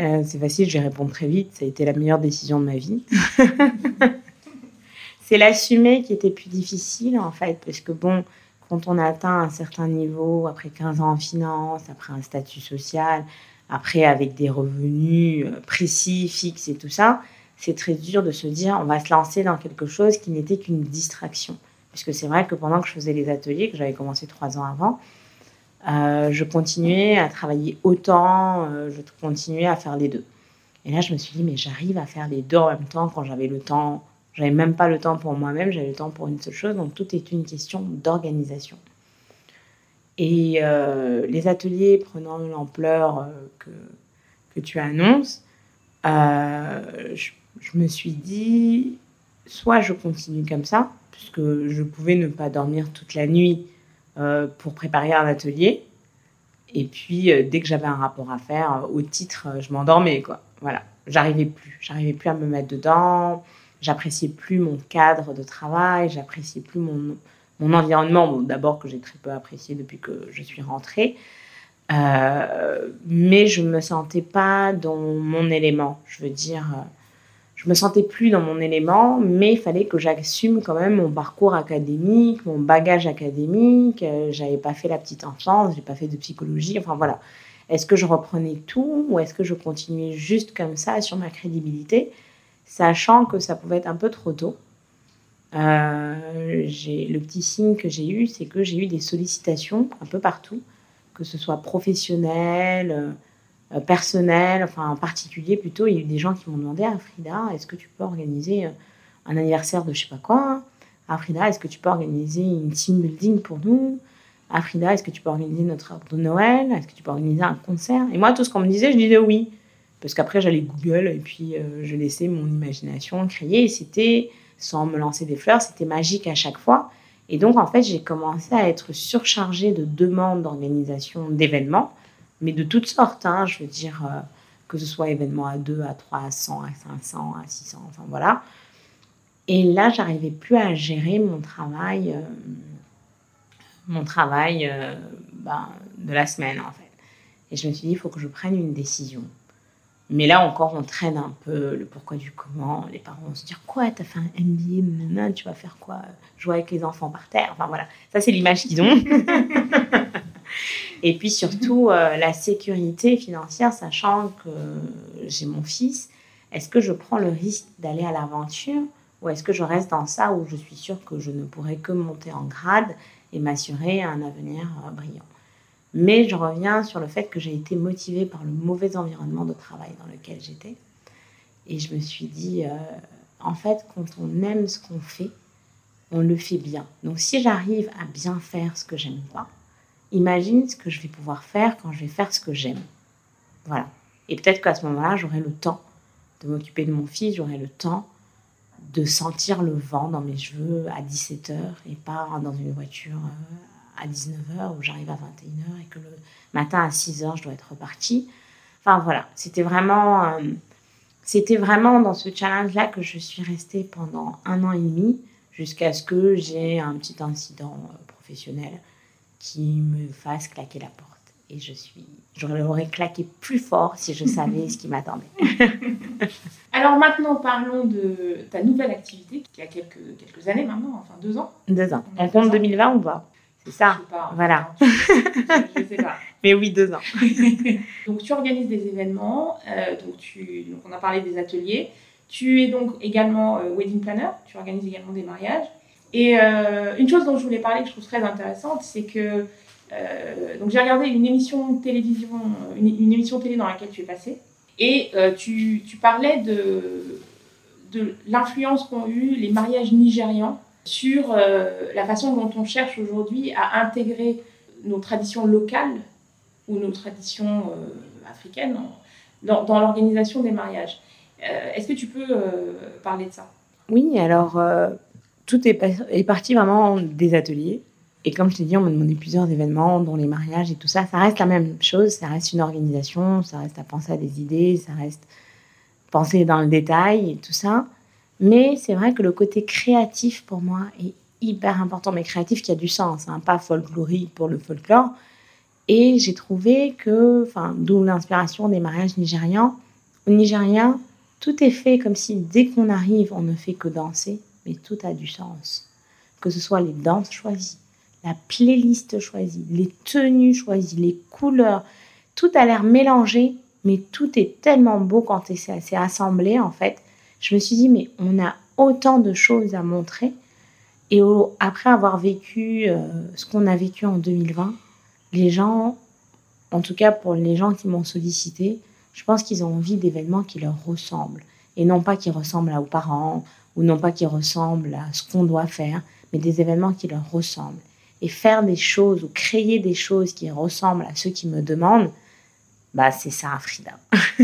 euh, c'est facile, je vais répondre très vite. Ça a été la meilleure décision de ma vie. c'est l'assumer qui était plus difficile, en fait, parce que bon, quand on atteint un certain niveau, après 15 ans en finance, après un statut social, après avec des revenus euh, précis, fixes et tout ça, c'est très dur de se dire on va se lancer dans quelque chose qui n'était qu'une distraction. Parce que c'est vrai que pendant que je faisais les ateliers, que j'avais commencé trois ans avant, je continuais à travailler autant, euh, je continuais à faire les deux. Et là, je me suis dit, mais j'arrive à faire les deux en même temps quand j'avais le temps. J'avais même pas le temps pour moi-même, j'avais le temps pour une seule chose. Donc, tout est une question d'organisation. Et euh, les ateliers prenant l'ampleur que, tu annonces, je, me suis dit, soit je continue comme ça, puisque je pouvais ne pas dormir toute la nuit euh, pour préparer un atelier. Et puis, euh, dès que j'avais un rapport à faire, euh, au titre, je m'endormais, quoi. Voilà. J'arrivais plus. J'arrivais plus à me mettre dedans. J'appréciais plus mon cadre de travail. J'appréciais plus mon, mon environnement. D'abord, que j'ai très peu apprécié depuis que je suis rentrée. mais je me sentais pas dans mon élément. Je veux dire, je me sentais plus dans mon élément, mais il fallait que j'assume quand même mon parcours académique, mon bagage académique. Euh, j'avais pas fait la petite enfance, j'ai pas fait de psychologie. Enfin voilà. Est-ce que je reprenais tout ou est-ce que je continuais juste comme ça sur ma crédibilité, sachant que ça pouvait être un peu trop tôt? Euh, le petit signe que j'ai eu, c'est que j'ai eu des sollicitations un peu partout, que ce soit professionnel, euh, euh, personnel, enfin en particulier plutôt, il y a eu des gens qui m'ont demandé à Frida, est-ce que tu peux organiser euh, un anniversaire de je sais pas quoi Afrida, est-ce que tu peux organiser une team building pour nous? Afrida, est-ce que tu peux organiser notre arbre de Noël? Est-ce que tu peux organiser un concert? Et moi, tout ce qu'on me disait, je disais oui. Parce qu'après, j'allais Google et puis euh, je laissais mon imagination créer. Et c'était, sans me lancer des fleurs, c'était magique à chaque fois. Et donc, en fait, j'ai commencé à être surchargée de demandes d'organisation d'événements mais de toutes sortes. Hein, je veux dire, euh, que ce soit événements à 2, à 3, à 100, à 500, à 600, enfin voilà. Et là, j'arrivais plus à gérer mon travail, euh, mon travail euh, ben, de la semaine, en fait. Et je me suis dit, il faut que je prenne une décision. Mais là encore, on traîne un peu le pourquoi du comment. Les parents vont se dire Quoi, t'as fait un MBA, tu vas faire quoi? Jouer avec les enfants par terre Enfin voilà, ça c'est l'image qu'ils ont. Et puis surtout, euh, la sécurité financière, sachant que j'ai mon fils, est-ce que je prends le risque d'aller à l'aventure ou est-ce que je reste dans ça où je suis sûre que je ne pourrai que monter en grade et m'assurer un avenir euh, brillant? Mais je reviens sur le fait que j'ai été motivée par le mauvais environnement de travail dans lequel j'étais. Et je me suis dit, euh, en fait, quand on aime ce qu'on fait, on le fait bien. Donc si j'arrive à bien faire ce que j'aime pas, imagine ce que je vais pouvoir faire quand je vais faire ce que j'aime. Voilà. Et peut-être qu'à ce moment-là, j'aurai le temps de m'occuper de mon fils, j'aurai le temps de sentir le vent dans mes cheveux à 17h et pas dans une voiture euh, à 19h où j'arrive à 21h et que le matin à 6h, je dois être repartie. Enfin voilà, c'était vraiment, euh, c'était vraiment dans ce challenge-là que je suis restée pendant un an et demi jusqu'à ce que j'ai un petit incident euh, professionnel qui me fasse claquer la porte. Et je suis, j'aurais claqué plus fort si je savais ce qui m'attendait. Alors maintenant, parlons de ta nouvelle activité qui a quelques, quelques années maintenant, enfin deux ans. Deux ans. On compte 2020 ou pas? C'est ça. voilà. je, sais pas. Mais oui, deux ans. donc tu organises des événements. Euh, donc tu, donc on a parlé des ateliers. Tu es donc également euh, wedding planner, tu organises également des mariages. Et euh, une chose dont je voulais parler que je trouve très intéressante, c'est que euh, j'ai regardé une émission télévision, une, émission télé dans laquelle tu es passé, et tu, tu, parlais de, de l'influence qu'ont eu les mariages nigérians sur la façon dont on cherche aujourd'hui à intégrer nos traditions locales ou nos traditions africaines dans, dans l'organisation des mariages. Euh, est-ce que tu peux euh, parler de ça? Oui, alors euh, tout est, parti vraiment des ateliers. Et comme je t'ai dit, on m'a demandé plusieurs événements, dont les mariages et tout ça. Ça reste la même chose, ça reste une organisation, ça reste à penser à des idées, ça reste penser dans le détail et tout ça. Mais c'est vrai que le côté créatif pour moi est hyper important, mais créatif qui a du sens, hein, pas folklorique pour le folklore. Et j'ai trouvé que, enfin, d'où l'inspiration des mariages nigérians. Au Nigeria, tout est fait comme si dès qu'on arrive, on ne fait que danser, mais tout a du sens. Que ce soit les danses choisies, la playlist choisie, les tenues choisies, les couleurs, tout a l'air mélangé, mais tout est tellement beau quand c'est assemblé en fait. Je me suis dit, mais on a autant de choses à montrer. Et après avoir vécu euh, ce qu'on a vécu en 2020, les gens, en tout cas pour les gens qui m'ont sollicité, je pense qu'ils ont envie d'événements qui leur ressemblent. Et non pas qui ressemblent aux parents, ou non pas qui ressemblent à ce qu'on doit faire, mais des événements qui leur ressemblent. Et faire des choses ou créer des choses qui ressemblent à ceux qui me demandent, bah c'est ça, Frida.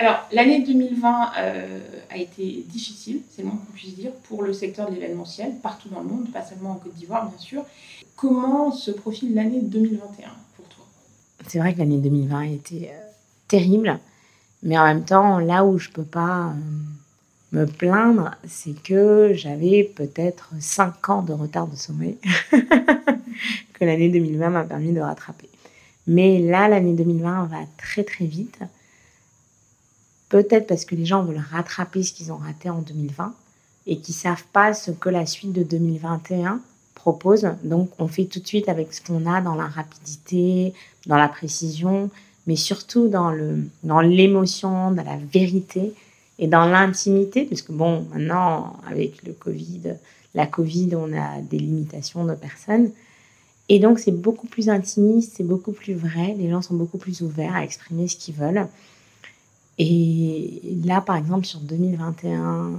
Alors, l'année 2020 euh, a été difficile, c'est le moins qu'on puisse dire, pour le secteur de l'événementiel, partout dans le monde, pas seulement en Côte d'Ivoire, bien sûr. Comment se profile l'année 2021 c'est vrai que l'année 2020 a été euh, terrible, mais en même temps, là où je peux pas euh, me plaindre, c'est que j'avais peut-être 5 ans de retard de sommeil que l'année 2020 m'a permis de rattraper. Mais là, l'année 2020 va très très vite. Peut-être parce que les gens veulent rattraper ce qu'ils ont raté en 2020 et qui savent pas ce que la suite de 2021 propose. Donc, on fait tout de suite avec ce qu'on a dans la rapidité, dans la précision, mais surtout dans dans l'émotion, dans la vérité et dans l'intimité, parce que bon, maintenant avec le Covid, la Covid, on a des limitations de personnes. Et donc, c'est beaucoup plus intimiste, c'est beaucoup plus vrai. Les gens sont beaucoup plus ouverts à exprimer ce qu'ils veulent. Et là, par exemple, sur 2021,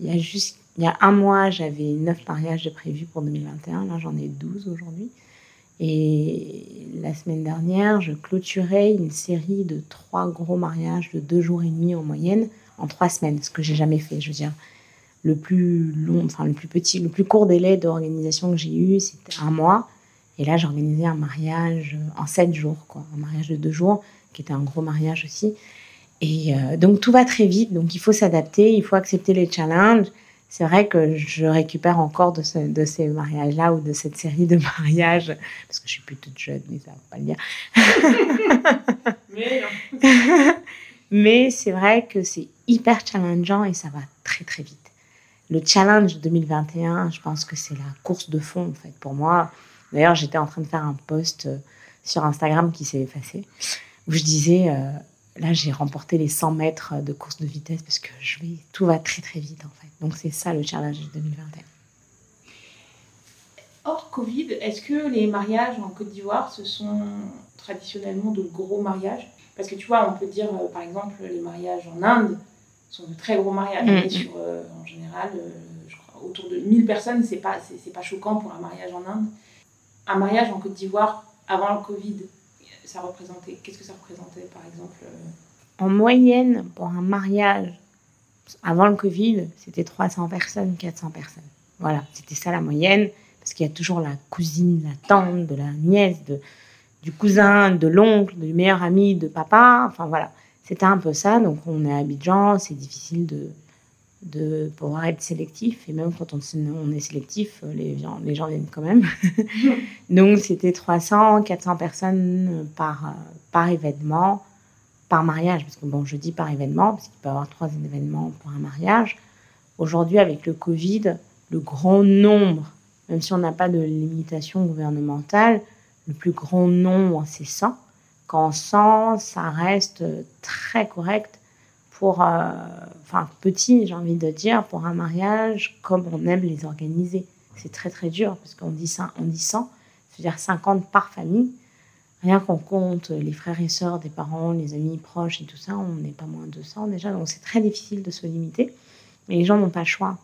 il y a juste il y a un mois, j'avais neuf mariages de prévus pour 2021. Là, j'en ai 12 aujourd'hui. Et la semaine dernière, je clôturais une série de trois gros mariages de deux jours et demi en moyenne en trois semaines, ce que j'ai jamais fait. Je veux dire, le plus long, enfin le plus petit, le plus court délai d'organisation que j'ai eu, c'était un mois. Et là, j'ai organisé un mariage en sept jours, un mariage de deux jours, qui était un gros mariage aussi. Et euh, donc tout va très vite, donc il faut s'adapter, il faut accepter les challenges c'est vrai que je récupère encore de, ces mariages-là ou de cette série de mariages, parce que je suis plus toute jeune, mais ça ne veut pas le dire. mais c'est vrai que c'est hyper challengeant et ça va très très vite. Le challenge 2021, je pense que c'est la course de fond en fait pour moi. D'ailleurs, j'étais en train de faire un post euh, sur Instagram qui s'est effacé où je disais euh, là j'ai remporté les 100 mètres de course de vitesse parce que je vais, tout va très très vite en fait. Donc c'est ça le challenge 2021. Hors Covid, est-ce que les mariages en Côte d'Ivoire, ce sont traditionnellement de gros mariages? Parce que tu vois, on peut dire euh, par exemple les mariages en Inde sont de très gros mariages, mais mm. sur, euh, en général, euh, je crois, autour de 1000 personnes, c'est pas, c'est, pas choquant pour un mariage en Inde. Un mariage en Côte d'Ivoire avant le Covid, ça représentait, qu'est-ce que ça représentait par exemple En moyenne, pour un mariage avant le Covid, c'était 300 personnes, 400 personnes. Voilà, c'était ça la moyenne, parce qu'il y a toujours la cousine, la tante, de la nièce, de, du cousin, de l'oncle, du meilleur ami de papa. Enfin voilà, c'était un peu ça. Donc on est à Abidjan, c'est difficile de, de pouvoir être sélectif. Et même quand on, est sélectif, les gens, les gens viennent quand même. Donc c'était 300, 400 personnes par, par événement par mariage, parce que bon, je dis par événement, parce qu'il peut y avoir trois événements pour un mariage. Aujourd'hui, avec le Covid, le grand nombre, même si on n'a pas de limitation gouvernementale, le plus grand nombre, c'est 100. Quand 100, ça reste très correct pour, euh, petit, j'ai envie de dire, pour un mariage comme on aime les organiser. C'est très très dur parce qu'on dit ça, on dit 100, c'est-à-dire 50 par famille. Rien qu'on compte les frères et sœurs des parents, les amis proches et tout ça, on n'est pas moins de 200 déjà, donc c'est très difficile de se limiter. Mais les gens n'ont pas le choix.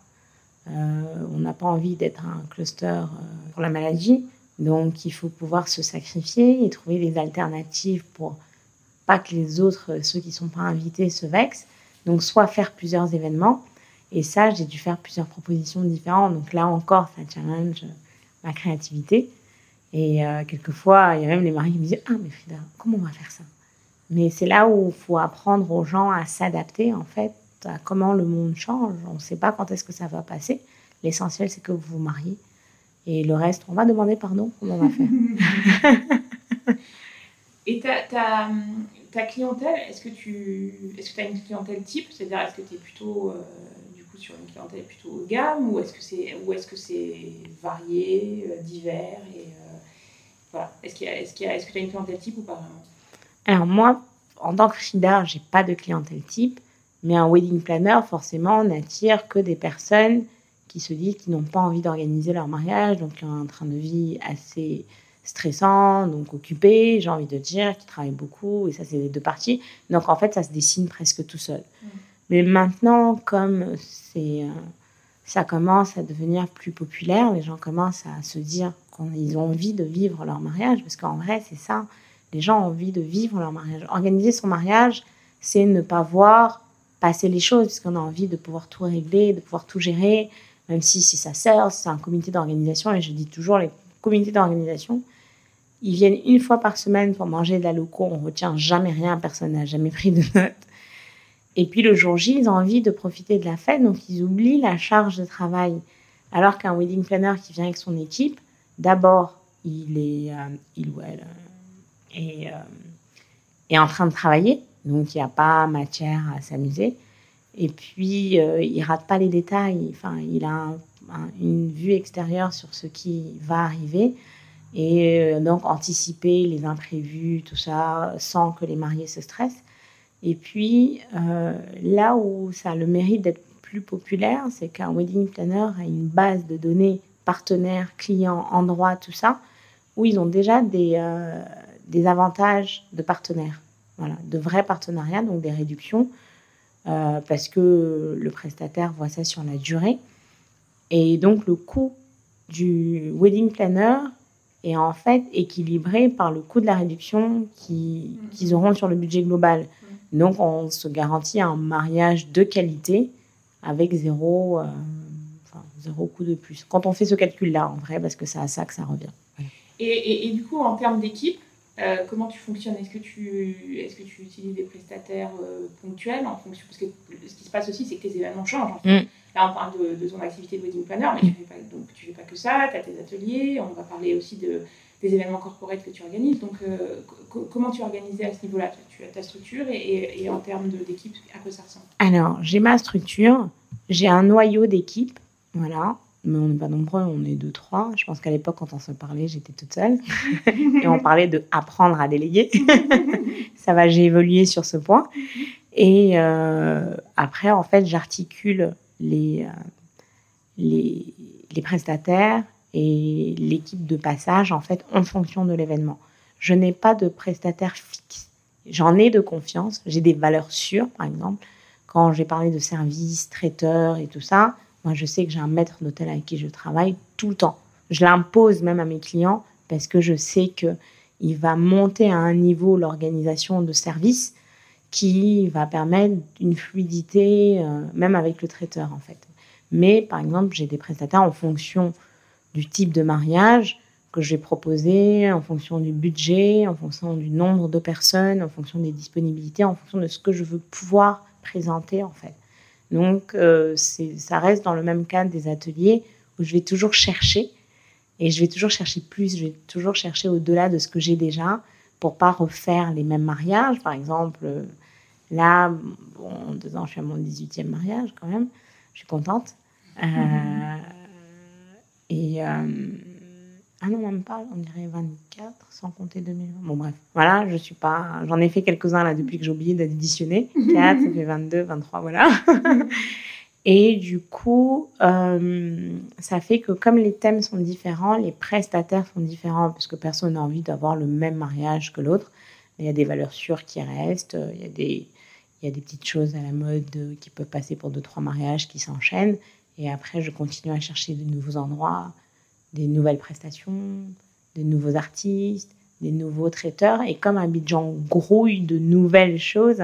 Euh, on n'a pas envie d'être un cluster euh, pour la maladie, donc il faut pouvoir se sacrifier et trouver des alternatives pour que les autres, ceux qui ne sont pas invités, se vexent. Donc soit faire plusieurs événements. Et ça, j'ai dû faire plusieurs propositions différentes. Donc là encore, ça challenge ma créativité. Et euh, quelquefois, il y a même les maris qui me disent Ah, mais Frida, comment on va faire ça? Mais c'est là où il faut apprendre aux gens à s'adapter, en fait, à comment le monde change. On ne sait pas quand est-ce que ça va passer. L'essentiel, c'est que vous vous mariez. Et le reste, on va demander pardon, comment on va faire. Et ta, ta, clientèle, est-ce que tu est-ce que as une clientèle type? C'est-à-dire, est-ce que tu es plutôt euh, du coup sur une clientèle plutôt haut de gamme ou est-ce que c'est est-ce que varié, euh, divers et euh, voilà. Est-ce est-ce que tu as une clientèle type ou pas Alors moi, en tant que Frida, j'ai pas de clientèle type. Mais un wedding planner, forcément, n'attire que des personnes qui se disent qu'ils n'ont pas envie d'organiser leur mariage, donc qui ont un train de vie assez stressant, donc occupé, j'ai envie de dire, qui travaillent beaucoup, et ça, c'est les deux parties. Donc, en fait, ça se dessine presque tout seul. Mm. Mais maintenant, comme c'est, euh, ça commence à devenir plus populaire, les gens commencent à se dire qu'ils ont envie de vivre leur mariage, parce qu'en vrai, c'est ça. Les gens ont envie de vivre leur mariage. Organiser son mariage, c'est ne pas voir passer les choses, parce qu'on a envie de pouvoir tout régler, de pouvoir tout gérer, même si c'est sa sœur, c'est un comité d'organisation, et je dis toujours, les comités d'organisation, ils viennent une fois par semaine pour manger de la loco, on retient jamais rien, personne n'a jamais pris de notes. Et puis le jour J, ils ont envie de profiter de la fête, donc ils oublient la charge de travail. Alors qu'un wedding planner qui vient avec son équipe, d'abord, il est, euh, il ou elle, est, euh, est en train de travailler, donc il n'y a pas matière à s'amuser. Et puis, euh, il rate pas les détails. Enfin, il a une vue extérieure sur ce qui va arriver. Et euh, donc, anticiper les imprévus, tout ça, sans que les mariés se stressent. Et puis, euh, là où ça a le mérite d'être plus populaire, c'est qu'un wedding planner a une base de données partenaires, clients, endroits, tout ça, où ils ont déjà des, des avantages de partenaires. Voilà, de vrais partenariats, donc des réductions, euh, parce que le prestataire voit ça sur la durée. Et donc le coût du wedding planner est en fait équilibré par le coût de la réduction qu'ils auront sur le budget global. Donc on se garantit un mariage de qualité avec zéro, euh, zéro coût de plus. Quand on fait ce calcul-là, en vrai, parce que c'est à ça que ça revient. Et, et du coup, en termes d'équipe, euh, comment tu fonctionnes? Est-ce que tu, est que tu utilises des prestataires euh, ponctuels en fonction Parce que ce qui se passe aussi, c'est que tes événements changent. Mm. Là, on parle de, ton activité de wedding planner, mais tu ne fais, pas, donc, tu fais pas que ça. Tu as tes ateliers. On va parler aussi de, des événements corporels que tu organises. Donc, euh, comment tu organises à ce niveau-là? Tu as ta structure et, et en termes d'équipe, à quoi ça ressemble? Alors, j'ai ma structure. J'ai un noyau d'équipe. Voilà mais on n'est pas nombreux, on est deux, trois. Je pense qu'à l'époque, quand on se parlait, j'étais toute seule. et on parlait de apprendre à déléguer. ça va, j'ai évolué sur ce point. Et euh, après, en fait, j'articule les, euh, les, les, prestataires et l'équipe de passage, en fait, en fonction de l'événement. Je n'ai pas de prestataire fixe. J'en ai de confiance. J'ai des valeurs sûres, par exemple. Quand j'ai parlé de services, traiteurs et tout ça, moi, je sais que j'ai un maître d'hôtel avec qui je travaille tout le temps. Je l'impose même à mes clients parce que je sais que il va monter à un niveau l'organisation de service qui va permettre une fluidité, euh, même avec le traiteur en fait. Mais par exemple, j'ai des prestataires en fonction du type de mariage que j'ai proposé, en fonction du budget, en fonction du nombre de personnes, en fonction des disponibilités, en fonction de ce que je veux pouvoir présenter en fait. Donc, euh, ça reste dans le même cadre des ateliers où je vais toujours chercher et je vais toujours chercher plus, je vais toujours chercher au-delà de ce que j'ai déjà pour pas refaire les mêmes mariages. Par exemple, là, bon, en deux ans, je suis à mon 18e mariage quand même, je suis contente. Euh, et euh, Ah non, même pas, on dirait 24, sans compter 2020. Bon, bref, voilà, je suis pas. J'en ai fait quelques-uns là depuis que j'ai oublié d'additionner. 4, ça fait 22, 23, voilà. Et du coup, euh, ça fait que comme les thèmes sont différents, les prestataires sont différents, parce que personne n'a envie d'avoir le même mariage que l'autre. Il y a des valeurs sûres qui restent, il y a des, il y a des petites choses à la mode qui peuvent passer pour deux, trois mariages qui s'enchaînent. Et après, je continue à chercher de nouveaux endroits, des nouvelles prestations, des nouveaux artistes, des nouveaux traiteurs. Et comme Abidjan grouille de nouvelles choses,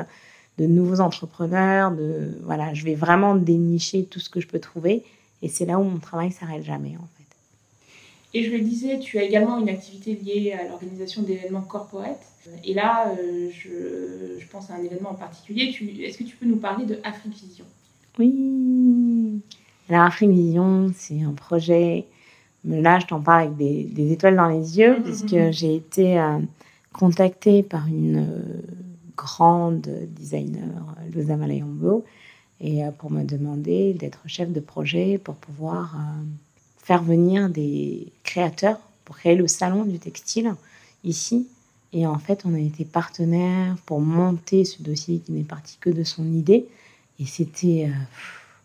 de nouveaux entrepreneurs, de voilà, je vais vraiment dénicher tout ce que je peux trouver. Et c'est là où mon travail s'arrête jamais en fait. Et je le disais, tu as également une activité liée à l'organisation d'événements corporate. Et là, euh, je, je, pense à un événement en particulier. Est-ce que tu peux nous parler de Afrique Vision? Oui. Alors Afrique Vision, c'est un projet. Là, je t'en parle avec des, des, étoiles dans les yeux, puisque j'ai été euh, contactée par une euh, grande designer, Luza Malayombo, et pour me demander d'être chef de projet pour pouvoir faire venir des créateurs pour créer le salon du textile ici. Et en fait, on a été partenaire pour monter ce dossier qui n'est parti que de son idée. Et c'était euh,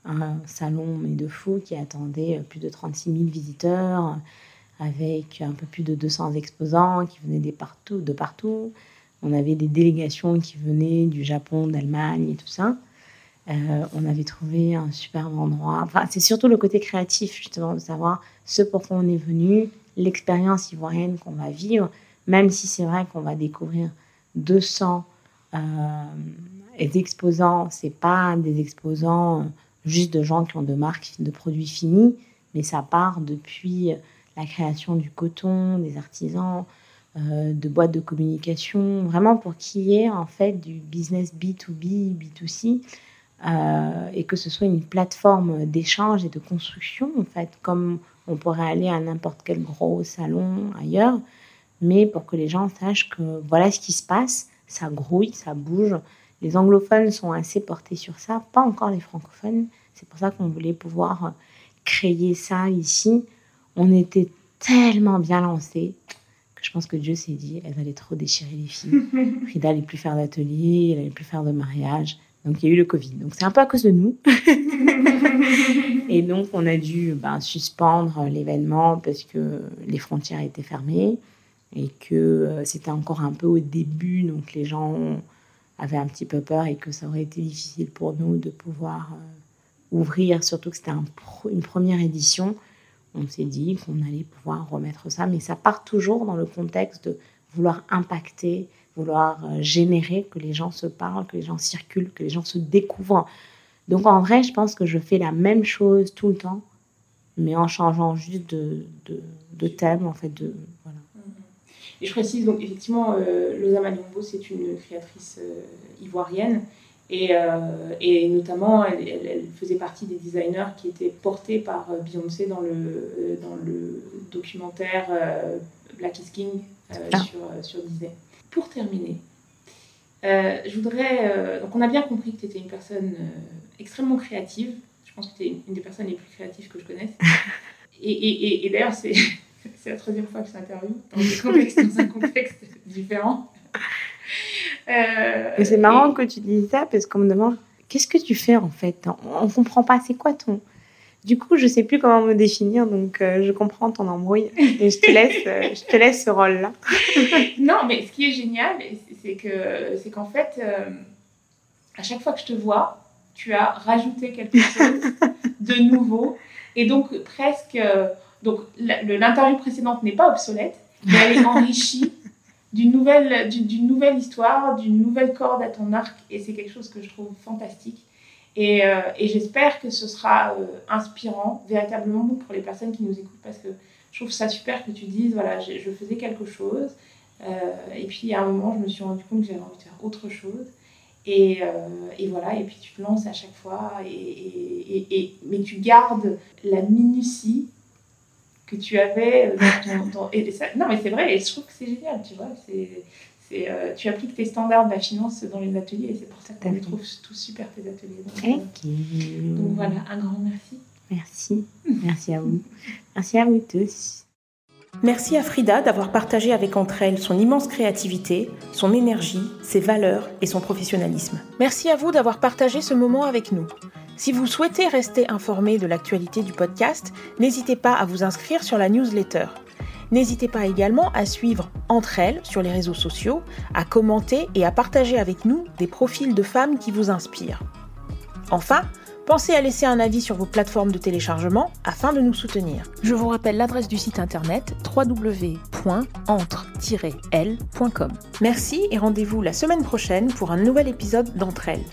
un salon, mais de fou, qui attendait euh, plus de 36 000 visiteurs, avec un peu plus de 200 exposants qui venaient de partout. De partout. On avait des délégations qui venaient du Japon, d'Allemagne et tout ça. Euh, on avait trouvé un superbe endroit. C'est surtout le côté créatif, justement, de savoir ce pourquoi on est venu, l'expérience ivoirienne qu'on va vivre, même si c'est vrai qu'on va découvrir 200 euh, exposants. C'est pas des exposants euh, juste de gens qui ont de marques, de produits finis, mais ça part depuis la création du coton, des artisans, euh, de boîtes de communication, vraiment pour qu'il y ait en fait du business B2B, B2C euh, et que ce soit une plateforme d'échange et de construction, en fait, comme on pourrait aller à n'importe quel gros salon ailleurs, mais pour que les gens sachent que voilà ce qui se passe, ça grouille, ça bouge. Les anglophones sont assez portés sur ça, pas encore les francophones. C'est pour ça qu'on voulait pouvoir créer ça ici. On était tellement bien lancés que je pense que Dieu s'est dit, elle allait trop déchirer les filles. Frida n'allait plus faire d'atelier, elle n'allait plus faire de mariage. Donc il y a eu le Covid. Donc c'est un peu à cause de nous. et donc on a dû ben, suspendre l'événement parce que les frontières étaient fermées et que euh, c'était encore un peu au début. Donc les gens avaient un petit peu peur et que ça aurait été difficile pour nous de pouvoir euh, ouvrir, surtout que c'était une première édition. On s'est dit qu'on allait pouvoir remettre ça, mais ça part toujours dans le contexte de vouloir impacter vouloir euh, générer que les gens se parlent, que les gens circulent, que les gens se découvrent. Donc en vrai, je pense que je fais la même chose tout le temps, mais en changeant juste de, de, thème, en fait. De. Et je précise, donc effectivement, euh, Loza c'est une créatrice euh, ivoirienne. Et, euh, et notamment, elle, elle, faisait partie des designers qui étaient portés par Beyoncé dans le, dans le documentaire Black is King ah. sur, sur Disney pour terminer, euh, je voudrais. Euh, donc, on a bien compris que tu étais une personne euh, extrêmement créative. Je pense que tu es une des personnes les plus créatives que je connaisse. Et, et, et, d'ailleurs, c'est, c'est la troisième fois que je t'interviewe dans, dans un contexte différent. c'est marrant que tu dises ça parce qu'on me demande qu'est-ce que tu fais en fait? On ne comprend pas, c'est quoi ton. Du coup, je sais plus comment me définir, donc euh, je comprends ton embrouille et je te laisse, euh, je te laisse ce rôle-là. non, mais ce qui est génial, c'est que c'est qu'en fait, euh, à chaque fois que je te vois, tu as rajouté quelque chose de nouveau et donc presque, donc l'interview précédente n'est pas obsolète, mais elle est enrichie d'une nouvelle, d'une nouvelle histoire, d'une nouvelle corde à ton arc et c'est quelque chose que je trouve fantastique. Et, euh, et j'espère que ce sera euh, inspirant véritablement pour les personnes qui nous écoutent parce que je trouve ça super que tu dises voilà, je faisais quelque chose euh, et puis à un moment je me suis rendu compte que j'avais envie de faire autre chose. Et, et, voilà, et puis tu te lances à chaque fois, et, mais tu gardes la minutie que tu avais dans ton. et ça, non, mais c'est vrai, et je trouve que c'est génial, tu vois. C'est, euh, tu appliques tes standards de la finance dans les ateliers et c'est pour ça qu'on les trouve tous super tes ateliers. Donc, euh, donc, voilà, un grand merci. Merci. Merci à vous. Merci à vous tous. Merci à Frida d'avoir partagé avec entre elles son immense créativité, son énergie, ses valeurs et son professionnalisme. Merci à vous d'avoir partagé ce moment avec nous. Si vous souhaitez rester informé de l'actualité du podcast, n'hésitez pas à vous inscrire sur la newsletter. N'hésitez pas également à suivre Entre elles sur les réseaux sociaux, à commenter et à partager avec nous des profils de femmes qui vous inspirent. Enfin, pensez à laisser un avis sur vos plateformes de téléchargement afin de nous soutenir. Je vous rappelle l'adresse du site internet www.entre-l.com. Merci et rendez-vous la semaine prochaine pour un nouvel épisode d'Entre elles.